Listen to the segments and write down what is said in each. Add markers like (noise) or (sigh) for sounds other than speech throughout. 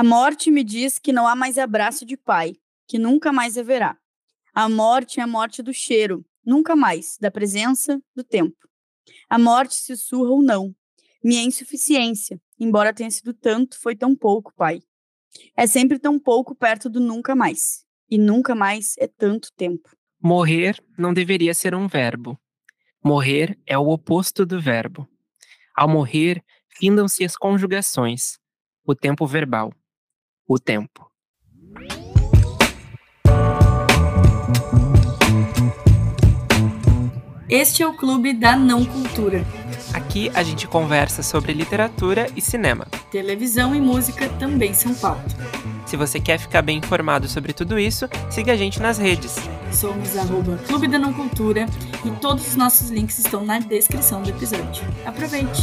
A morte me diz que não há mais abraço de pai, que nunca mais haverá. A morte é a morte do cheiro, nunca mais, da presença, do tempo. A morte sussurra ou não. Minha insuficiência, embora tenha sido tanto, foi tão pouco, pai. É sempre tão pouco perto do nunca mais. E nunca mais é tanto tempo. Morrer não deveria ser um verbo. Morrer é o oposto do verbo. Ao morrer, findam-se as conjugações, o tempo verbal, o tempo. Este é o Clube da Não Cultura. Aqui a gente conversa sobre literatura e cinema. Televisão e música também são pauta. Se você quer ficar bem informado sobre tudo isso, siga a gente nas redes. Somos arroba Clube da Não Cultura e todos os nossos links estão na descrição do episódio. Aproveite!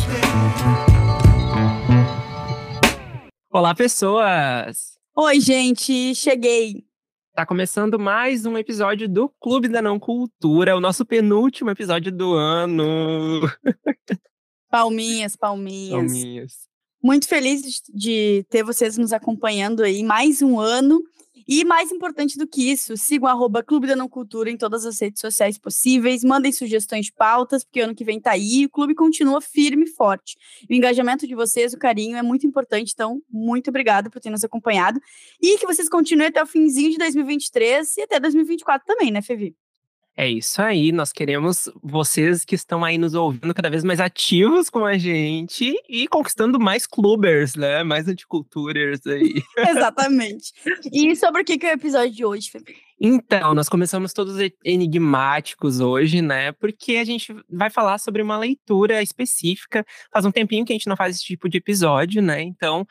Olá, pessoas! Oi, gente! Cheguei! Tá começando mais um episódio do Clube da Não Cultura, o nosso penúltimo episódio do ano. (laughs) Palminhas, palminhas. Palminhas. Muito feliz de ter vocês nos acompanhando aí mais um ano. E mais importante do que isso, sigam arroba Clube da Não Cultura em todas as redes sociais possíveis, mandem sugestões de pautas, porque ano que vem tá aí, o clube continua firme e forte. O engajamento de vocês, o carinho é muito importante, então muito obrigada por ter nos acompanhado e que vocês continuem até o finzinho de 2023 e até 2024 também, né, Fevi? É isso aí, nós queremos vocês que estão aí nos ouvindo cada vez mais ativos com a gente e conquistando mais clubers, né? Mais anticulturas aí. (laughs) Exatamente. E sobre o que é o episódio de hoje, Felipe? Então, nós começamos todos enigmáticos hoje, né? Porque a gente vai falar sobre uma leitura específica. Faz um tempinho que a gente não faz esse tipo de episódio, né? Então,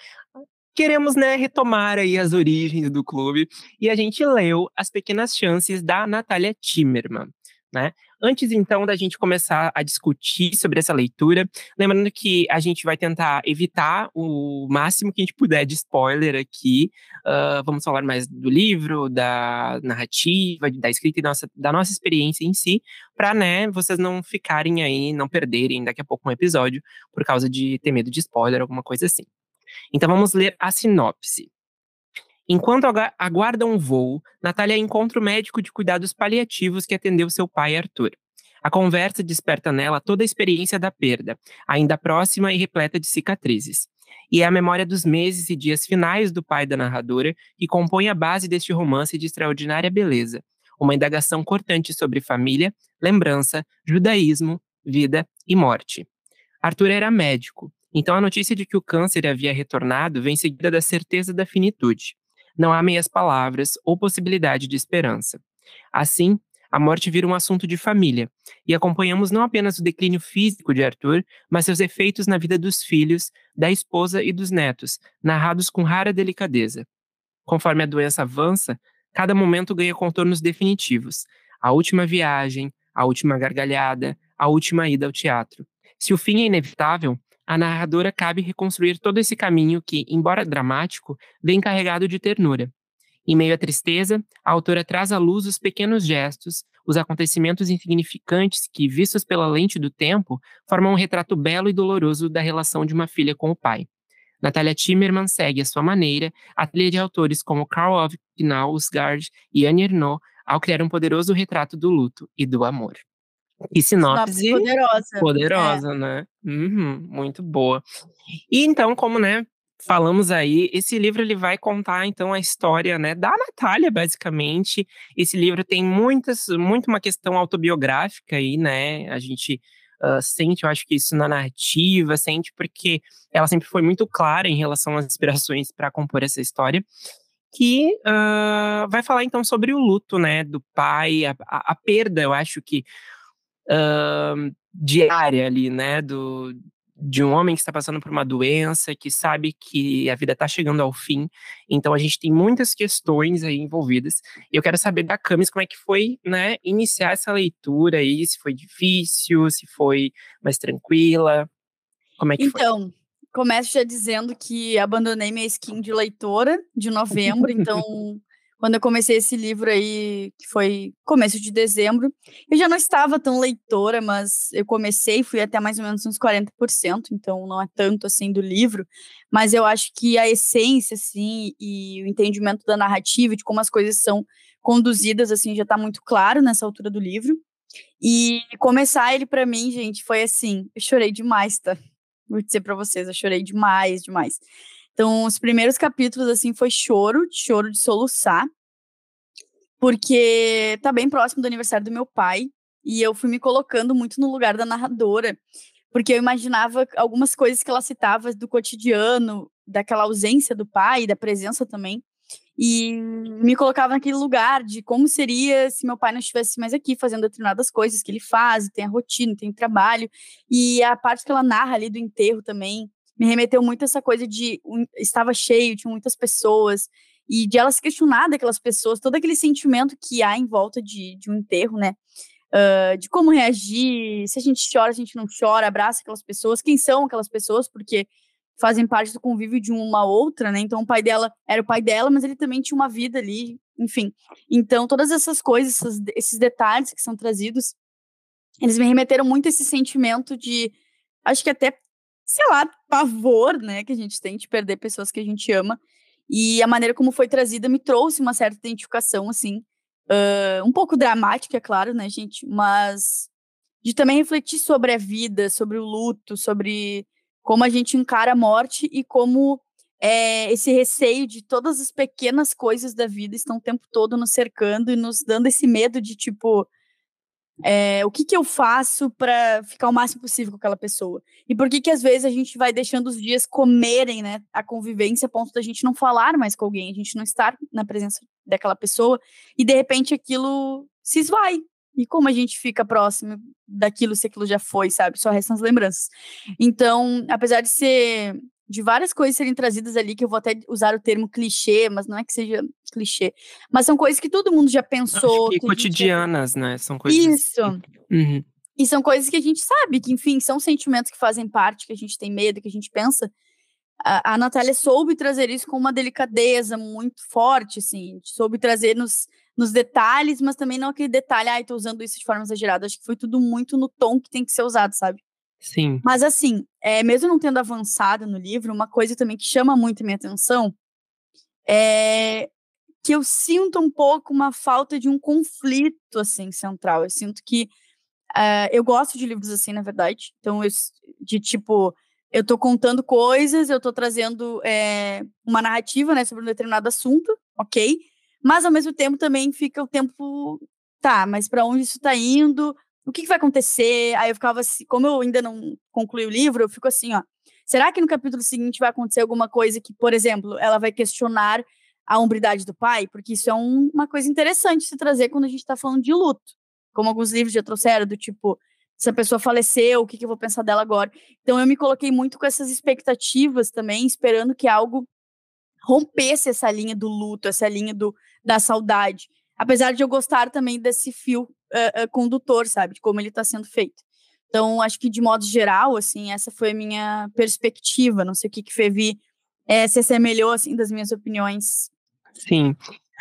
queremos né, retomar aí as origens do clube e a gente leu As Pequenas Chances da Natália Timmerman. Né? Antes então da gente começar a discutir sobre essa leitura, lembrando que a gente vai tentar evitar o máximo que a gente puder de spoiler aqui. Uh, vamos falar mais do livro, da narrativa, da escrita e nossa, da nossa experiência em si, para né, vocês não ficarem aí, não perderem daqui a pouco um episódio por causa de ter medo de spoiler, alguma coisa assim. Então vamos ler a sinopse. Enquanto aguarda um voo, Natália encontra o médico de cuidados paliativos que atendeu seu pai Arthur. A conversa desperta nela toda a experiência da perda, ainda próxima e repleta de cicatrizes. E é a memória dos meses e dias finais do pai da narradora que compõe a base deste romance de extraordinária beleza. Uma indagação cortante sobre família, lembrança, judaísmo, vida e morte. Arthur era médico, então a notícia de que o câncer havia retornado vem seguida da certeza da finitude. Não há meias palavras ou possibilidade de esperança. Assim, a morte vira um assunto de família, e acompanhamos não apenas o declínio físico de Arthur, mas seus efeitos na vida dos filhos, da esposa e dos netos, narrados com rara delicadeza. Conforme a doença avança, cada momento ganha contornos definitivos. A última viagem, a última gargalhada, a última ida ao teatro. Se o fim é inevitável, a narradora cabe reconstruir todo esse caminho que, embora dramático, vem carregado de ternura. Em meio à tristeza, a autora traz à luz os pequenos gestos, os acontecimentos insignificantes que, vistos pela lente do tempo, formam um retrato belo e doloroso da relação de uma filha com o pai. Natalia Timmerman segue à sua maneira a trilha de autores como Karl Ove Knausgaard e Annie Ernaux ao criar um poderoso retrato do luto e do amor. E sinopse, sinopse poderosa. Poderosa, é. né? Uhum, muito boa. E então, como, né, falamos aí, esse livro ele vai contar então a história, né, da Natália, basicamente. Esse livro tem muitas, muito uma questão autobiográfica aí, né? A gente uh, sente, eu acho que isso na narrativa, sente porque ela sempre foi muito clara em relação às inspirações para compor essa história que uh, vai falar então sobre o luto, né, do pai, a, a, a perda, eu acho que uh, diária ali, né? Do, de um homem que está passando por uma doença, que sabe que a vida está chegando ao fim. Então a gente tem muitas questões aí envolvidas. Eu quero saber da Camis como é que foi, né, iniciar essa leitura aí, se foi difícil, se foi mais tranquila. Como é que então, foi? começo já dizendo que abandonei minha skin de leitora de novembro, então quando eu comecei esse livro aí, que foi começo de dezembro. Eu já não estava tão leitora, mas eu comecei, fui até mais ou menos uns 40%, então não é tanto assim do livro, mas eu acho que a essência, assim, e o entendimento da narrativa, de como as coisas são conduzidas, assim, já está muito claro nessa altura do livro. E começar ele para mim, gente, foi assim, eu chorei demais, tá? Vou dizer para vocês, eu chorei demais, demais. Então, os primeiros capítulos, assim, foi choro, choro de soluçar, porque tá bem próximo do aniversário do meu pai, e eu fui me colocando muito no lugar da narradora, porque eu imaginava algumas coisas que ela citava do cotidiano, daquela ausência do pai, da presença também, e me colocava naquele lugar de como seria se meu pai não estivesse mais aqui fazendo determinadas coisas que ele faz, tem a rotina, tem o trabalho, e a parte que ela narra ali do enterro também, me remeteu muito essa coisa de um, estava cheio, tinha muitas pessoas, e de ela se questionar daquelas pessoas, todo aquele sentimento que há em volta de, de um enterro, né? Uh, de como reagir, se a gente chora, a gente não chora, abraça aquelas pessoas, quem são aquelas pessoas, porque fazem parte do convívio de uma outra, né? Então o pai dela era o pai dela, mas ele também tinha uma vida ali, enfim. Então todas essas coisas, essas, esses detalhes que são trazidos, eles me remeteram muito a esse sentimento de, acho que até sei lá, pavor, né, que a gente tem de perder pessoas que a gente ama. E a maneira como foi trazida me trouxe uma certa identificação, assim, uh, um pouco dramática, é claro, né, gente, mas de também refletir sobre a vida, sobre o luto, sobre como a gente encara a morte e como é, esse receio de todas as pequenas coisas da vida estão o tempo todo nos cercando e nos dando esse medo de, tipo, é, o que, que eu faço para ficar o máximo possível com aquela pessoa? E por que que às vezes a gente vai deixando os dias comerem, né, a convivência a ponto da gente não falar mais com alguém, a gente não estar na presença daquela pessoa e de repente aquilo se esvai. E como a gente fica próximo daquilo se aquilo já foi, sabe? Só restam as lembranças. Então, apesar de ser de várias coisas serem trazidas ali, que eu vou até usar o termo clichê, mas não é que seja clichê. Mas são coisas que todo mundo já pensou. Acho que, cotidianas, gente... né? São coisas. Isso. Uhum. E são coisas que a gente sabe, que, enfim, são sentimentos que fazem parte, que a gente tem medo, que a gente pensa. A, a Natália soube trazer isso com uma delicadeza muito forte, assim, soube trazer nos, nos detalhes, mas também não aquele detalhe, ai, ah, tô usando isso de forma exagerada. Acho que foi tudo muito no tom que tem que ser usado, sabe? Sim. Mas assim, é, mesmo não tendo avançado no livro, uma coisa também que chama muito minha atenção é que eu sinto um pouco uma falta de um conflito assim central. Eu sinto que uh, eu gosto de livros assim, na verdade. Então, eu, de tipo, eu tô contando coisas, eu tô trazendo é, uma narrativa, né, sobre um determinado assunto, ok? Mas ao mesmo tempo também fica o tempo, tá, mas para onde isso tá indo? O que, que, vai acontecer? Aí eu ficava assim, como eu ainda não concluí o livro, eu fico assim, ó. Será que no capítulo seguinte vai acontecer alguma coisa que, por exemplo, ela vai questionar a hombridade do pai? Porque isso é um, uma coisa interessante se trazer quando a gente está falando de luto. Como alguns livros já trouxeram, do tipo, se a pessoa faleceu, o que, que eu vou pensar dela agora? Então eu me coloquei muito com essas expectativas também, esperando que algo rompesse essa linha do luto, essa linha do, da saudade. Apesar de eu gostar também desse fio uh, condutor, sabe? De como ele está sendo feito. Então, acho que de modo geral, assim, essa foi a minha perspectiva. Não sei o que que Fevi é, se assemelhou, assim, das minhas opiniões. Sim.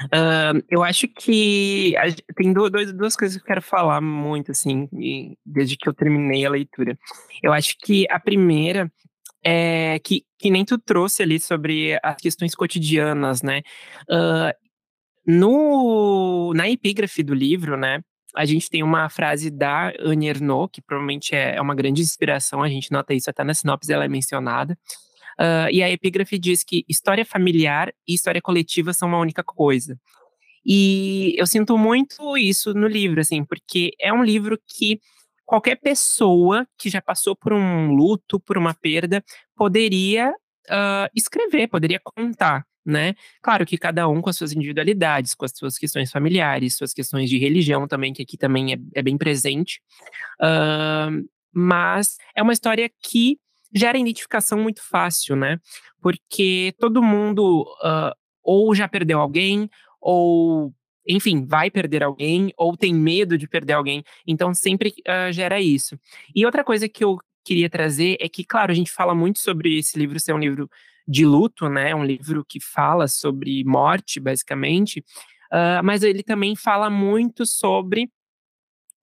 Uh, eu acho que tem dois, duas coisas que eu quero falar muito, assim, desde que eu terminei a leitura. Eu acho que a primeira é que, que nem tu trouxe ali sobre as questões cotidianas, né? Uh, no, na epígrafe do livro, né, a gente tem uma frase da Annie Ernaux, que provavelmente é, é uma grande inspiração, a gente nota isso até na sinopse, ela é mencionada. Uh, e a epígrafe diz que história familiar e história coletiva são uma única coisa. E eu sinto muito isso no livro, assim, porque é um livro que qualquer pessoa que já passou por um luto, por uma perda, poderia uh, escrever, poderia contar né? Claro que cada um com as suas individualidades, com as suas questões familiares, suas questões de religião também, que aqui também é, é bem presente. Uh, mas é uma história que gera identificação muito fácil, né? Porque todo mundo uh, ou já perdeu alguém, ou, enfim, vai perder alguém, ou tem medo de perder alguém. Então sempre uh, gera isso. E outra coisa que eu queria trazer é que, claro, a gente fala muito sobre esse livro ser um livro de luto, né? Um livro que fala sobre morte, basicamente, uh, mas ele também fala muito sobre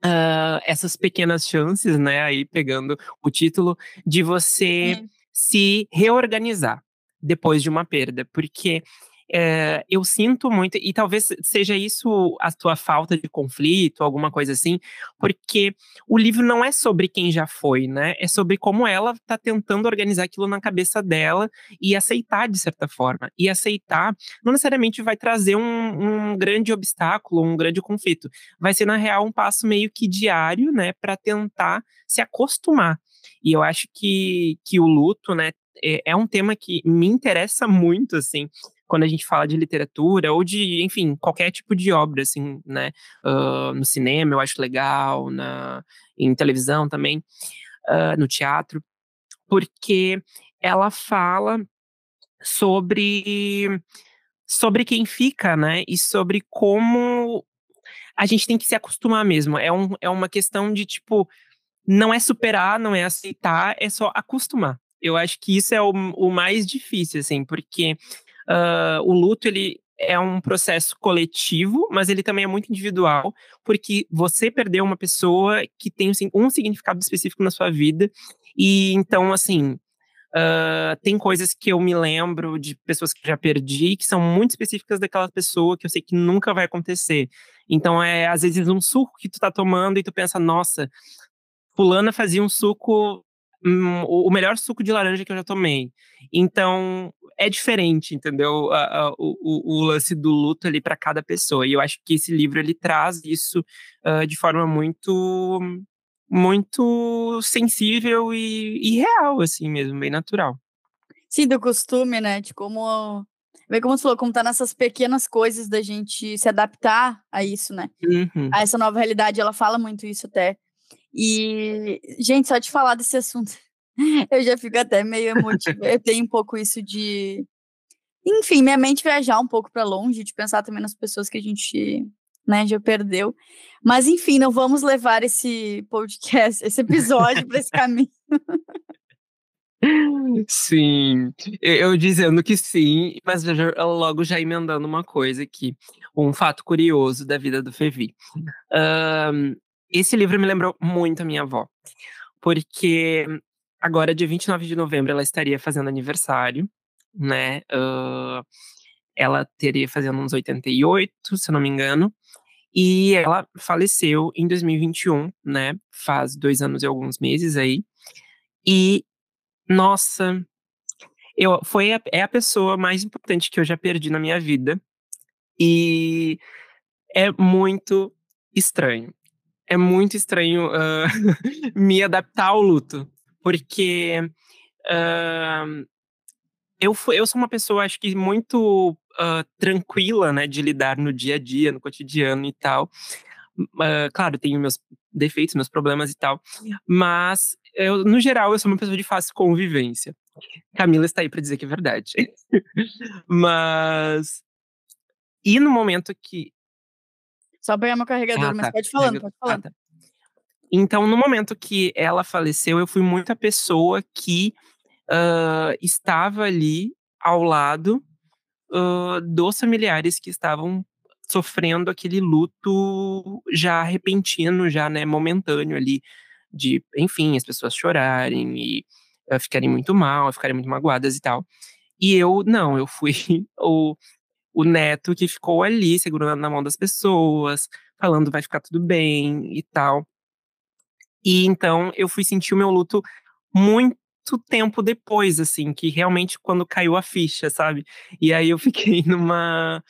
Uh, essas pequenas chances, né, aí pegando o título, de você se reorganizar depois de uma perda, porque é, eu sinto muito, e talvez seja isso a tua falta de conflito, alguma coisa assim, porque o livro não é sobre quem já foi, né? É sobre como ela tá tentando organizar aquilo na cabeça dela e aceitar de certa forma. E aceitar não necessariamente vai trazer um, um grande obstáculo, um grande conflito. Vai ser, na real, um passo meio que diário, né, para tentar se acostumar. E eu acho que, que o luto, né, é, é um tema que me interessa muito, assim, quando a gente fala de literatura ou de, enfim, qualquer tipo de obra, assim, né? Uh, no cinema eu acho legal, na, em televisão também, uh, no teatro, porque ela fala sobre sobre quem fica, né? E sobre como a gente tem que se acostumar mesmo. É, um, é uma questão de, tipo, não é superar, não é aceitar, é só acostumar. Eu acho que isso é o, o mais difícil, assim, porque uh, o luto ele é um processo coletivo, mas ele também é muito individual, porque você perdeu uma pessoa que tem um significado específico na sua vida, e então, assim, uh, tem coisas que eu me lembro de pessoas que já perdi, que são muito específicas daquela pessoa, que eu sei que nunca vai acontecer. Então, é às vezes um suco que tu tá tomando e tu pensa, nossa, fulana fazia um suco Hum, o melhor suco de laranja que eu já tomei. Então, é diferente, entendeu? o, o, o, lance do luto ali para cada pessoa. E eu acho que esse livro ele traz isso uh, de forma muito muito sensível e, e, real, assim mesmo, bem natural. Sim, do costume, né? De como. Vê como você falou, como tá nessas pequenas coisas da gente se adaptar a isso, né? Uhum. A essa nova realidade, ela fala muito isso até. E, gente, só de falar desse assunto, (laughs) eu já fico até meio emotiva. eu tenho um pouco isso de. Enfim, minha mente viajar um pouco para longe, de pensar também nas pessoas que a gente né, já perdeu. Mas, enfim, não vamos levar esse podcast, esse episódio para esse caminho. (laughs) Sim, eu dizendo que sim, mas logo já emendando uma coisa aqui, um fato curioso da vida do Fevi. Um, esse livro me lembrou muito a minha avó, porque agora, dia 29 de novembro, ela estaria fazendo aniversário, né? Uh, ela teria fazendo uns 88, se eu não me engano. E ela faleceu em 2021, né? Faz dois anos e alguns meses aí. E, nossa, eu, foi a, é a pessoa mais importante que eu já perdi na minha vida. E é muito estranho é muito estranho uh, (laughs) me adaptar ao luto, porque uh, eu, eu sou uma pessoa, acho que muito uh, tranquila, né, de lidar no dia a dia, no cotidiano e tal. claro, tenho meus defeitos, meus problemas e tal, mas eu, no geral, eu sou uma pessoa de fácil convivência. Camila está aí para dizer que é verdade. (laughs) mas e no momento que só pegar meu carregador, ah, mas tá. pode falando, pode falando. Ah, tá. Então, no momento que ela faleceu, eu fui muita pessoa que uh, estava ali ao lado uh, dos familiares que estavam sofrendo aquele luto já repentino, já né, momentâneo ali, de, enfim, as pessoas chorarem e uh, ficarem muito mal, ficarem muito magoadas e tal. E eu, não, eu fui (laughs) o o neto que ficou ali segurando na mão das pessoas, falando vai ficar tudo bem e tal. E então eu fui sentir o meu luto muito tempo depois, assim, que realmente quando caiu a ficha, sabe? E aí eu fiquei (laughs) numa.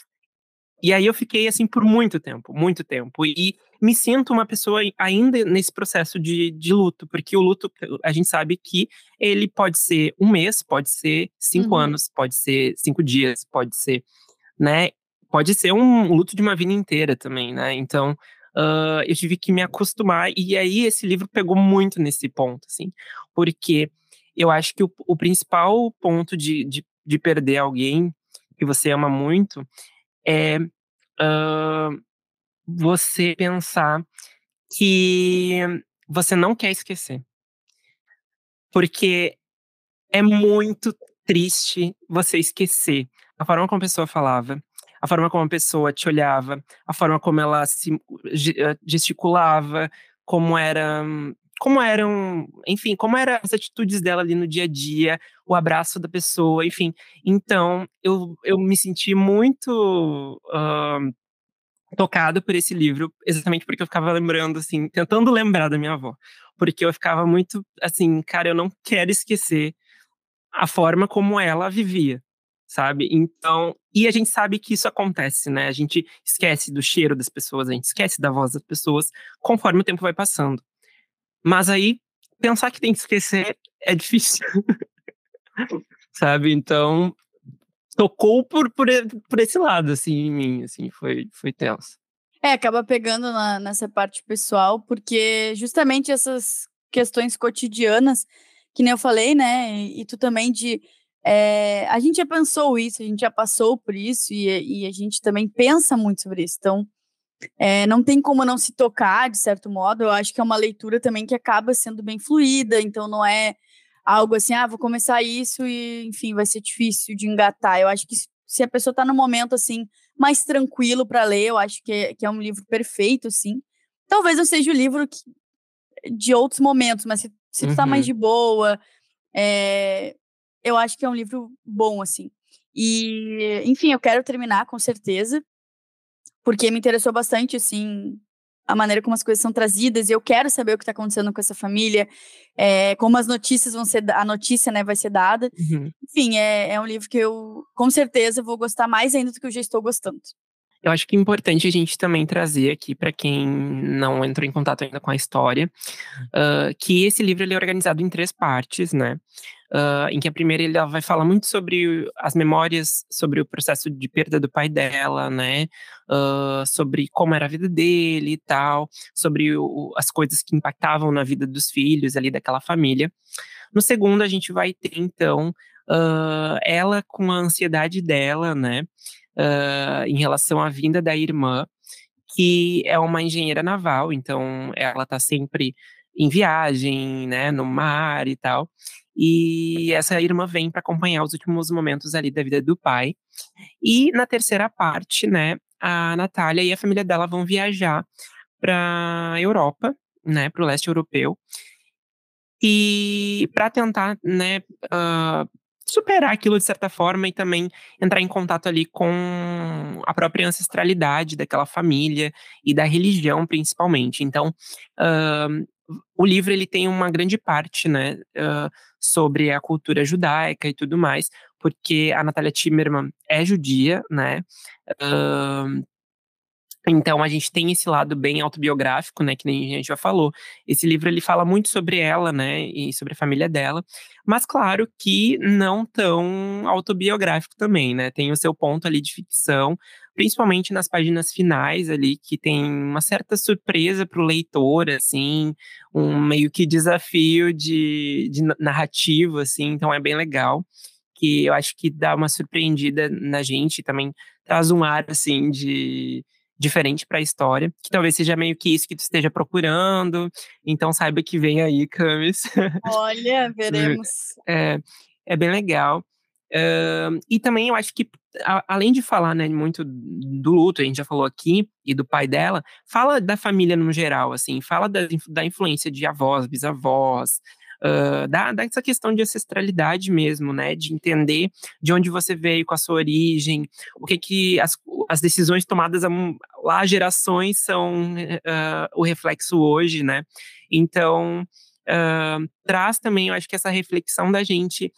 E aí eu fiquei assim por muito tempo, muito tempo. E me sinto uma pessoa ainda nesse processo de, de luto, porque o luto, a gente sabe que ele pode ser um mês, pode ser cinco uhum. anos, pode ser cinco dias, pode ser né? Pode ser um luto de uma vida inteira também, né? Então, uh, eu tive que me acostumar. E aí, esse livro pegou muito nesse ponto, assim. Porque eu acho que o, o principal ponto de, de, de, perder alguém que você ama muito é uh, você pensar que você não quer esquecer. Porque é muito triste você esquecer a forma como a pessoa falava, a forma como a pessoa te olhava, a forma como ela se eh, gesticulava, como era como eram, enfim, como eram as atitudes dela ali no dia a dia, o abraço da pessoa, enfim. Então, eu, eu me senti muito uh, tocado por esse livro, exatamente porque eu ficava lembrando, assim, tentando lembrar da minha avó. Porque eu ficava muito, assim, cara, eu não quero esquecer a forma como ela vivia, sabe? Então, e a gente sabe que isso acontece, né? A gente esquece do cheiro das pessoas, a gente esquece da voz das pessoas conforme o tempo vai passando. Mas aí, pensar que tem que esquecer é difícil. (laughs) Sabe? Então, tocou por, por, por esse lado, assim, em mim, assim, foi, foi tenso. É, acaba pegando na, nessa parte pessoal, porque justamente essas questões cotidianas, que nem eu falei, né, e, e tu também de... É, a gente já pensou isso, a gente já passou por isso, e, e a gente também pensa muito sobre isso, então é, não tem como não se tocar, de certo modo. Eu acho que é uma leitura também que acaba sendo bem fluida, então não é algo assim, ah, vou começar isso e, enfim, vai ser difícil de engatar. Eu acho que se a pessoa está no momento, assim, mais tranquilo para ler, eu acho que é, que é um livro perfeito, sim. Talvez não seja o livro que, de outros momentos, mas se, se tu tá mais uhum. de boa, é, eu acho que é um livro bom, assim. E, enfim, eu quero terminar com certeza porque me interessou bastante, assim, a maneira como as coisas são trazidas, e eu quero saber o que está acontecendo com essa família, é, como as notícias vão ser, a notícia, né, vai ser dada. Uhum. Enfim, é, é um livro que eu, com certeza, vou gostar mais ainda do que eu já estou gostando. Eu acho que é importante a gente também trazer aqui para quem não entrou em contato ainda com a história, uh, que esse livro ele é organizado em três partes, né? Uh, em que a primeira ele vai falar muito sobre as memórias, sobre o processo de perda do pai dela, né? Uh, sobre como era a vida dele e tal, sobre o, as coisas que impactavam na vida dos filhos ali daquela família. No segundo, a gente vai ter, então, uh, ela com a ansiedade dela, né? em relação à vinda da irmã, que é uma engenheira naval, então ela tá sempre em viagem, né, no mar e tal. E essa irmã vem para acompanhar os últimos momentos ali da vida do pai. E na terceira parte, né, a Natália e a família dela vão viajar para Europa, né, para o leste europeu. E para tentar, né, uh, superar aquilo de certa forma e também entrar em contato ali com a própria ancestralidade daquela família e da religião principalmente. Então, uh, o livro ele tem uma grande parte, né, uh, sobre a cultura judaica e tudo mais, porque a Natália Timmerman é judia, né, uh, então a gente tem esse lado bem autobiográfico, né, que nem a gente já falou. Esse livro ele fala muito sobre ela, né, e sobre a família dela, mas claro que não tão autobiográfico também, né? Tem o seu ponto ali de ficção, principalmente nas páginas finais ali, que tem uma certa surpresa para o leitor, assim, um meio que desafio de, de narrativo, assim, então é bem legal. Que eu acho que dá uma surpreendida na gente, também traz um ar, assim, de diferente para a história, que talvez seja meio que isso que tu esteja procurando. Então saiba que vem aí, Camis. Olha, (laughs) veremos. é, é bem legal. Uh, e também eu acho que, a, além de falar né, muito do luto, a gente já falou aqui, e do pai dela, fala da família no geral, assim, fala da, da influência de avós, bisavós, uh, da, dessa questão de ancestralidade mesmo, né? De entender de onde você veio com a sua origem, o que que as, as decisões tomadas há, lá gerações são uh, o reflexo hoje, né? Então, uh, traz também, eu acho que essa reflexão da gente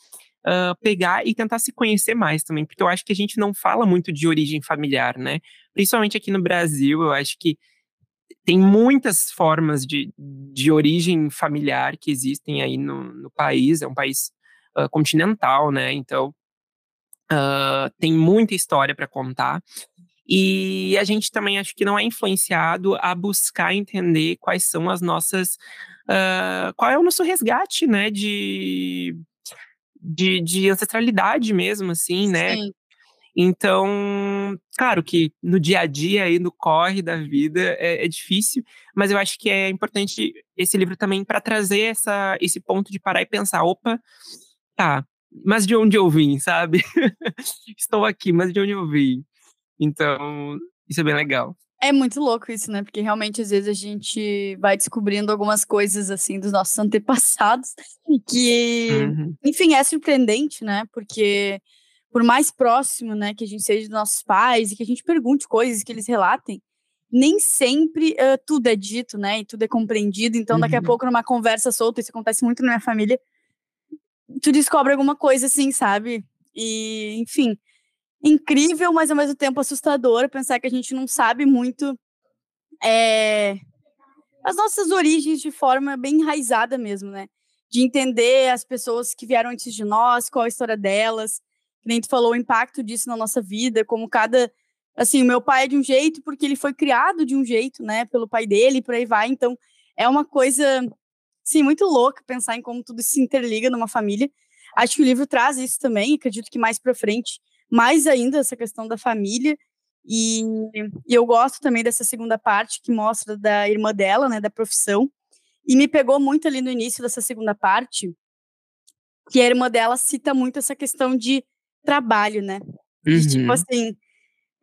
Uh, pegar e tentar se conhecer mais também, porque eu acho que a gente não fala muito de origem familiar, né? Principalmente aqui no Brasil, eu acho que tem muitas formas de, de origem familiar que existem aí no, no país, é um país uh, continental, né? Então, uh, tem muita história para contar. E a gente também acho que não é influenciado a buscar entender quais são as nossas. Uh, qual é o nosso resgate, né? De, de, de ancestralidade mesmo, assim, né? Sim. Então, claro que no dia a dia aí no corre da vida é, é difícil, mas eu acho que é importante esse livro também para trazer essa, esse ponto de parar e pensar, opa, tá, mas de onde eu vim, sabe? (laughs) Estou aqui, mas de onde eu vim. Então, isso é bem legal. É muito louco isso, né? Porque realmente às vezes a gente vai descobrindo algumas coisas assim dos nossos (laughs) antepassados que, uhum. enfim, é surpreendente, né? Porque por mais próximo, né, que a gente seja dos nossos pais e que a gente pergunte coisas que eles relatem, nem sempre uh, tudo é dito, né? E tudo é compreendido. Então, daqui a uhum. pouco, numa conversa solta, isso acontece muito na minha família, tu descobre alguma coisa assim, sabe? E, enfim, incrível, mas ao mesmo tempo assustador pensar que a gente não sabe muito é, as nossas origens de forma bem enraizada mesmo, né? De entender as pessoas que vieram antes de nós, qual a história delas, que nem tu falou, o impacto disso na nossa vida, como cada. Assim, o meu pai é de um jeito porque ele foi criado de um jeito, né, pelo pai dele por aí vai. Então, é uma coisa, sim, muito louca pensar em como tudo se interliga numa família. Acho que o livro traz isso também, acredito que mais para frente mais ainda essa questão da família. E, e, eu gosto também dessa segunda parte que mostra da irmã dela, né, da profissão. E me pegou muito ali no início dessa segunda parte, que a irmã dela cita muito essa questão de trabalho, né? Tipo uhum. tipo assim,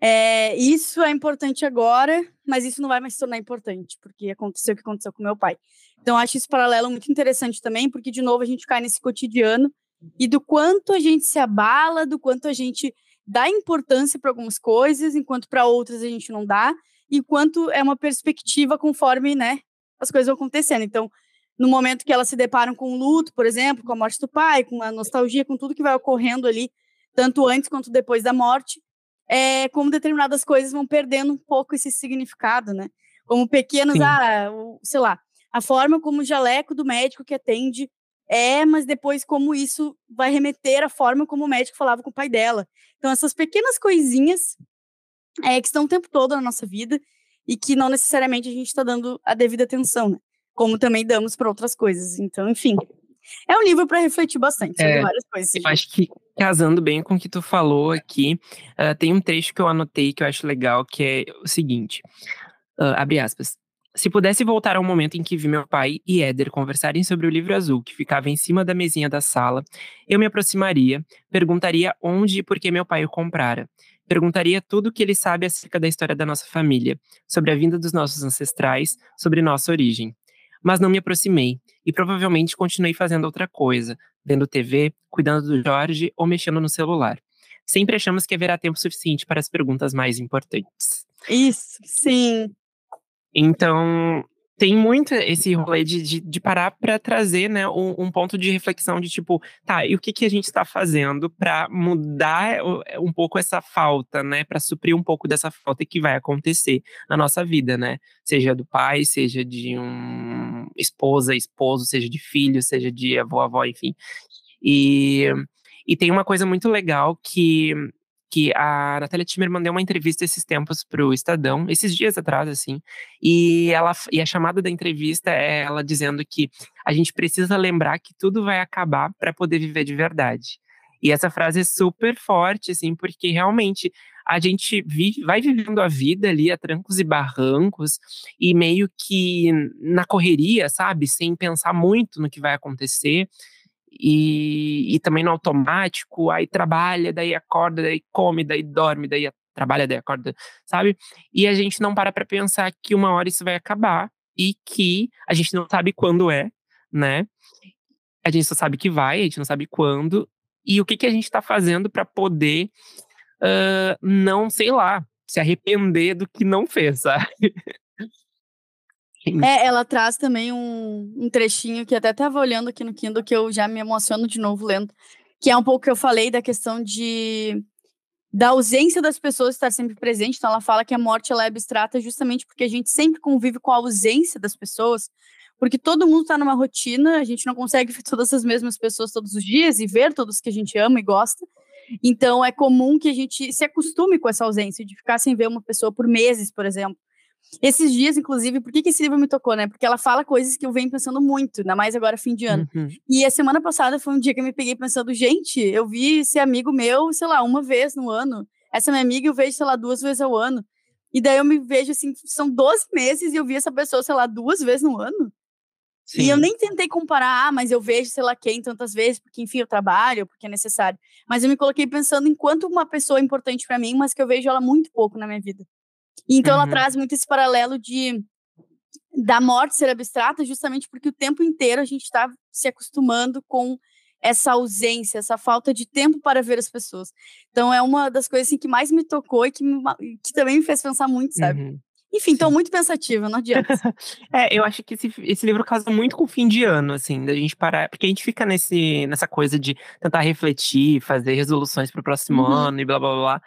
é, isso é importante agora, mas isso não vai mais se tornar importante, porque aconteceu o que aconteceu com meu pai. Então, acho esse paralelo muito interessante também, porque, de novo, a gente cai nesse cotidiano e do quanto a gente se abala, do quanto a gente dá importância para algumas coisas, enquanto para outras a gente não dá, e quanto é uma perspectiva conforme, né, as coisas vão acontecendo. Então, no momento que elas se deparam com o luto, por exemplo, com a morte do pai, com a nostalgia, com tudo que vai ocorrendo ali, tanto antes quanto depois da morte, é como determinadas coisas vão perdendo um pouco esse significado, né? Como pequenos, Sim. ah, sei lá, a forma como o jaleco do médico que atende é, mas depois como isso vai remeter à forma como o médico falava com o pai dela. Então, essas pequenas coisinhas é, que estão o tempo todo na nossa vida e que não necessariamente a gente está dando a devida atenção, né? Como também damos para outras coisas. Então, enfim, é um livro para refletir bastante sobre é, várias coisas. Eu acho que casando bem com o que tu falou aqui, uh, tem um trecho que eu anotei que eu acho legal, que é o seguinte: uh, abre aspas. Se pudesse voltar ao momento em que vi meu pai e Éder conversarem sobre o livro azul que ficava em cima da mesinha da sala, eu me aproximaria, perguntaria onde e por que meu pai o comprara. Perguntaria tudo o que ele sabe acerca da história da nossa família, sobre a vinda dos nossos ancestrais, sobre nossa origem. Mas não me aproximei e provavelmente continuei fazendo outra coisa, vendo TV, cuidando do Jorge ou mexendo no celular. Sempre achamos que haverá tempo suficiente para as perguntas mais importantes. Isso, sim. Então, tem muito esse rolê de, de, de parar para trazer né, um, um, ponto de reflexão de tipo, tá, e o que, que a gente está fazendo para mudar um pouco essa falta, né? Para suprir um pouco dessa falta que vai acontecer na nossa vida, né? Seja do pai, seja de um esposa, esposo, seja de filho, seja de avó, avó, enfim. E, e tem uma coisa muito legal que que a Natália Timmerman deu uma entrevista esses tempos para o Estadão, esses dias atrás, assim, e, ela, e a chamada da entrevista é ela dizendo que a gente precisa lembrar que tudo vai acabar para poder viver de verdade. E essa frase é super forte, assim, porque realmente a gente vive, vai vivendo a vida ali a trancos e barrancos e meio que na correria, sabe? Sem pensar muito no que vai acontecer e, e também no automático, aí trabalha, daí acorda, daí come, daí dorme, daí trabalha, daí acorda, sabe? E a gente não para para pensar que uma hora isso vai acabar e que a gente não sabe quando é, né? A gente só sabe que vai, a gente não sabe quando. E o que, que a gente está fazendo para poder uh, não, sei lá, se arrepender do que não fez, sabe? É, ela traz também um, um trechinho que até estava olhando aqui no Kindle, que eu já me emociono de novo lendo, que é um pouco que eu falei da questão de da ausência das pessoas estar sempre presente. Então, ela fala que a morte ela é abstrata justamente porque a gente sempre convive com a ausência das pessoas, porque todo mundo está numa rotina, a gente não consegue ver todas as mesmas pessoas todos os dias e ver todos que a gente ama e gosta. Então, é comum que a gente se acostume com essa ausência, de ficar sem ver uma pessoa por meses, por exemplo. Esses dias, inclusive, por que, que esse livro me tocou, né? Porque ela fala coisas que eu venho pensando muito, ainda mais agora fim de ano. Uhum. E a semana passada foi um dia que eu me peguei pensando, gente, eu vi esse amigo meu, sei lá, uma vez no ano. Essa minha amiga eu vejo, sei lá, duas vezes ao ano. E daí eu me vejo assim, são 12 meses e eu vi essa pessoa, sei lá, duas vezes no ano. Sim. E eu nem tentei comparar, ah, mas eu vejo sei lá quem tantas vezes, porque enfim, eu trabalho, porque é necessário. Mas eu me coloquei pensando em quanto uma pessoa é importante para mim, mas que eu vejo ela muito pouco na minha vida. Então uhum. ela traz muito esse paralelo de da morte ser abstrata, justamente porque o tempo inteiro a gente está se acostumando com essa ausência, essa falta de tempo para ver as pessoas. Então é uma das coisas assim, que mais me tocou e que, me, que também me fez pensar muito, sabe? Uhum. Enfim, estou muito pensativa, não adianta. (laughs) é, eu acho que esse, esse livro casa muito com o fim de ano, assim, da gente parar, porque a gente fica nesse, nessa coisa de tentar refletir, fazer resoluções para o próximo uhum. ano e blá blá blá.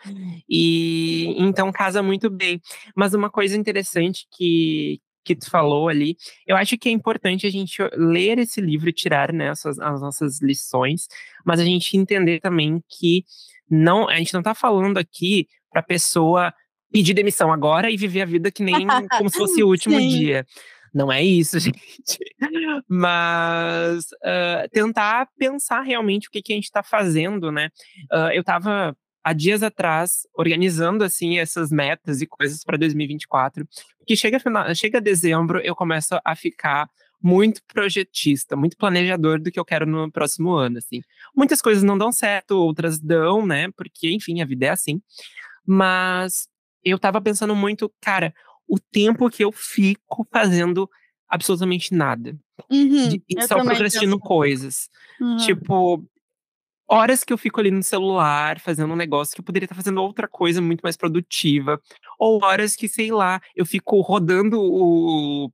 E então casa muito bem. Mas uma coisa interessante que, que tu falou ali, eu acho que é importante a gente ler esse livro e tirar né, as, as nossas lições, mas a gente entender também que não, a gente não está falando aqui para pessoa pedir demissão agora e viver a vida que nem (laughs) como se fosse o último Sim. dia. Não é isso, (laughs) gente. Mas uh, tentar pensar realmente o que, que a gente está fazendo, né? Uh, eu estava há dias atrás organizando assim essas metas e coisas para 2024, porque chega final, chega dezembro eu começo a ficar muito projetista, muito planejador do que eu quero no próximo ano, assim. Muitas coisas não dão certo, outras dão, né? Porque enfim, a vida é assim. Mas eu tava pensando muito, cara, o tempo que eu fico fazendo absolutamente nada. Uhum, de, só procrastino coisas. Uhum. Tipo, horas que eu fico ali no celular fazendo um negócio que eu poderia estar fazendo outra coisa muito mais produtiva. Ou horas que, sei lá, eu fico rodando o,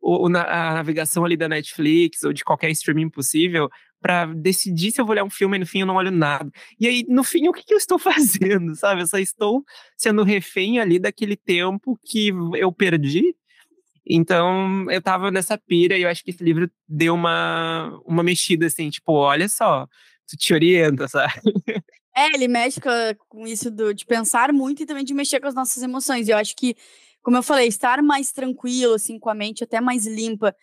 o, a navegação ali da Netflix ou de qualquer streaming possível para decidir se eu vou olhar um filme e no fim eu não olho nada. E aí, no fim, o que, que eu estou (laughs) fazendo, sabe? Eu só estou sendo refém ali daquele tempo que eu perdi. Então, eu tava nessa pira e eu acho que esse livro deu uma, uma mexida, assim, tipo, olha só, tu te orienta, (laughs) sabe? É, ele mexe com isso do, de pensar muito e também de mexer com as nossas emoções. E eu acho que, como eu falei, estar mais tranquilo, assim, com a mente até mais limpa,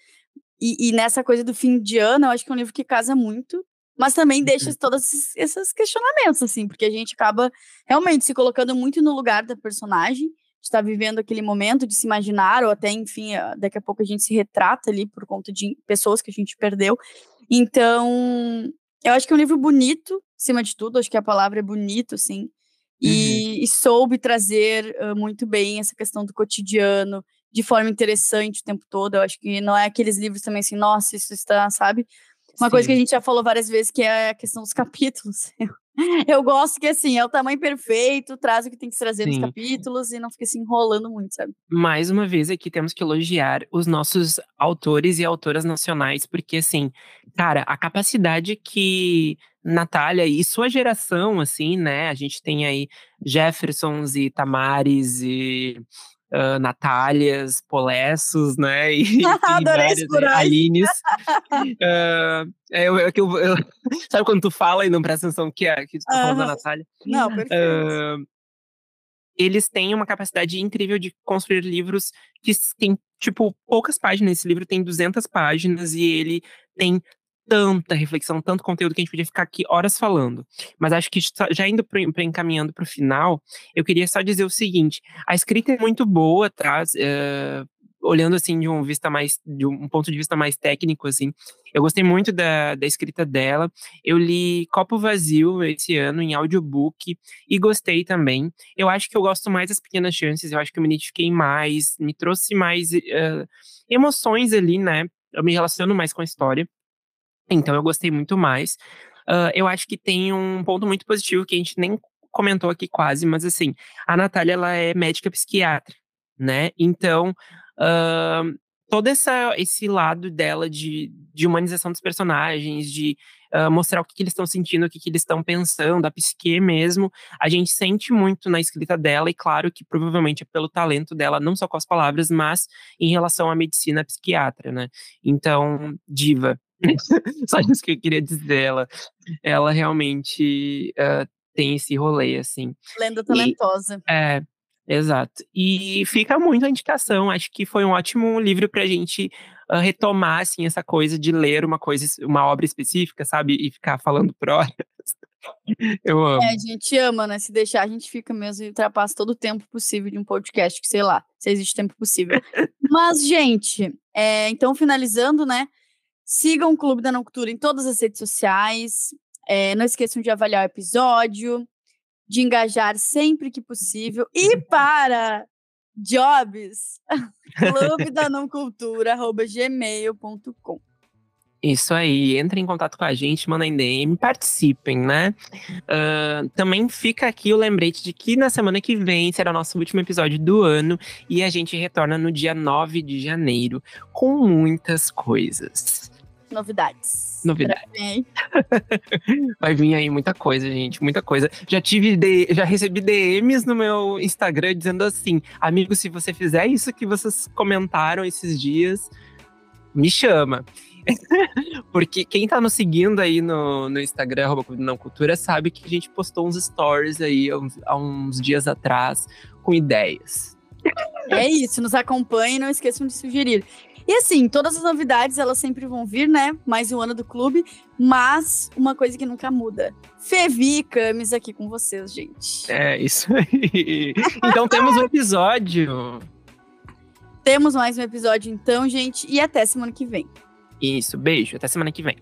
e, e, nessa coisa do fim de ano, eu acho que é um livro que casa muito, mas também deixa uhum. todos esses questionamentos, assim, porque a gente acaba realmente se colocando muito no lugar da personagem, de estar vivendo aquele momento, de se imaginar, ou até, enfim, daqui a pouco a gente se retrata ali por conta de pessoas que a gente perdeu. Então, eu acho que é um livro bonito, acima de tudo, acho que a palavra é bonito, assim, e, uhum. e soube trazer uh, muito bem essa questão do cotidiano, de forma interessante o tempo todo. Eu acho que não é aqueles livros também assim, nossa, isso está, sabe? Uma Sim. coisa que a gente já falou várias vezes, que é a questão dos capítulos. (laughs) Eu gosto que, assim, é o tamanho perfeito, traz o que tem que trazer Sim. nos capítulos e não fica se assim, enrolando muito, sabe? Mais uma vez aqui temos que elogiar os nossos autores e autoras nacionais, porque, assim, cara, a capacidade que Natália e sua geração, assim, né? A gente tem aí Jeffersons e Tamares e uh, Natálias, Polessos, né? (laughs) E, (laughs) Adorei e várias, Alines. uh, (laughs) é, eu, é eu, eu, sabe quando tu fala e não presta atenção que, é, que tu tá falando da Natália? Não, perfeito. Uh, eles têm uma capacidade incrível de construir livros que tem, tipo, poucas páginas. Esse livro tem 200 páginas e ele tem tanta reflexão, tanto conteúdo que a gente podia ficar aqui horas falando. Mas acho que já indo pra, encaminhando para o final, eu queria só dizer o seguinte: a escrita é muito boa, tá? Uh, olhando assim de um vista mais de um ponto de vista mais técnico assim eu gostei muito da, da escrita dela eu li Copo Vazio esse ano em audiobook e gostei também eu acho que eu gosto mais das pequenas chances eu acho que eu me identifiquei mais me trouxe mais uh, emoções ali né eu me relaciono mais com a história então eu gostei muito mais. Uh, eu acho que tem um ponto muito positivo que a gente nem comentou aqui quase, mas assim, a Natália ela é médica psiquiatra, né? Então, uh, todo essa, esse lado dela de, de humanização dos personagens, de uh, mostrar o que, que eles estão sentindo, o que, que eles estão pensando, a psique mesmo, a gente sente muito na escrita dela, e claro que provavelmente é pelo talento dela, não só com as palavras, mas em relação à medicina psiquiatra, né? Então, diva, (laughs) Só isso que eu queria dizer. Ela, ela realmente uh, tem esse rolê, assim. Lenda talentosa. E, é, exato. E fica muito a indicação. Acho que foi um ótimo livro pra gente uh, retomar, assim, essa coisa de ler uma coisa, uma obra específica, sabe? E ficar falando por horas. (laughs) Eu amo. É, a gente ama, né? Se deixar, a gente fica mesmo e ultrapassa todo o tempo possível de um podcast, que sei lá, se existe tempo possível. Mas, gente, é, então finalizando, né? Sigam o Clube da Não Cultura em todas as redes sociais. É, não esqueçam de avaliar o episódio, de engajar sempre que possível. E para jobs, (laughs) clube da não cultura, gmail.com. Isso aí, entrem em contato com a gente, mandem DM, participem, né? Uh, também fica aqui o lembrete de que na semana que vem será o nosso último episódio do ano e a gente retorna no dia 9 de janeiro com muitas coisas. Novidades. Novidades. (laughs) Vai vir aí muita coisa, gente, muita coisa. Já tive, de, já recebi DMs no meu Instagram dizendo assim: amigo, se você fizer isso que vocês comentaram esses dias, me chama. (laughs) Porque quem tá nos seguindo aí no, no Instagram, não cultura, sabe que a gente postou uns stories aí há uns, há uns dias atrás com ideias. É isso, nos acompanhem e não esqueçam de sugerir. E assim, todas as novidades elas sempre vão vir, né? Mais um ano do clube, mas uma coisa que nunca muda. Fevi e Camis aqui com vocês, gente. É, isso aí. Então temos um episódio. Temos mais um episódio então, gente, e até semana que vem. Isso, beijo, até semana que vem.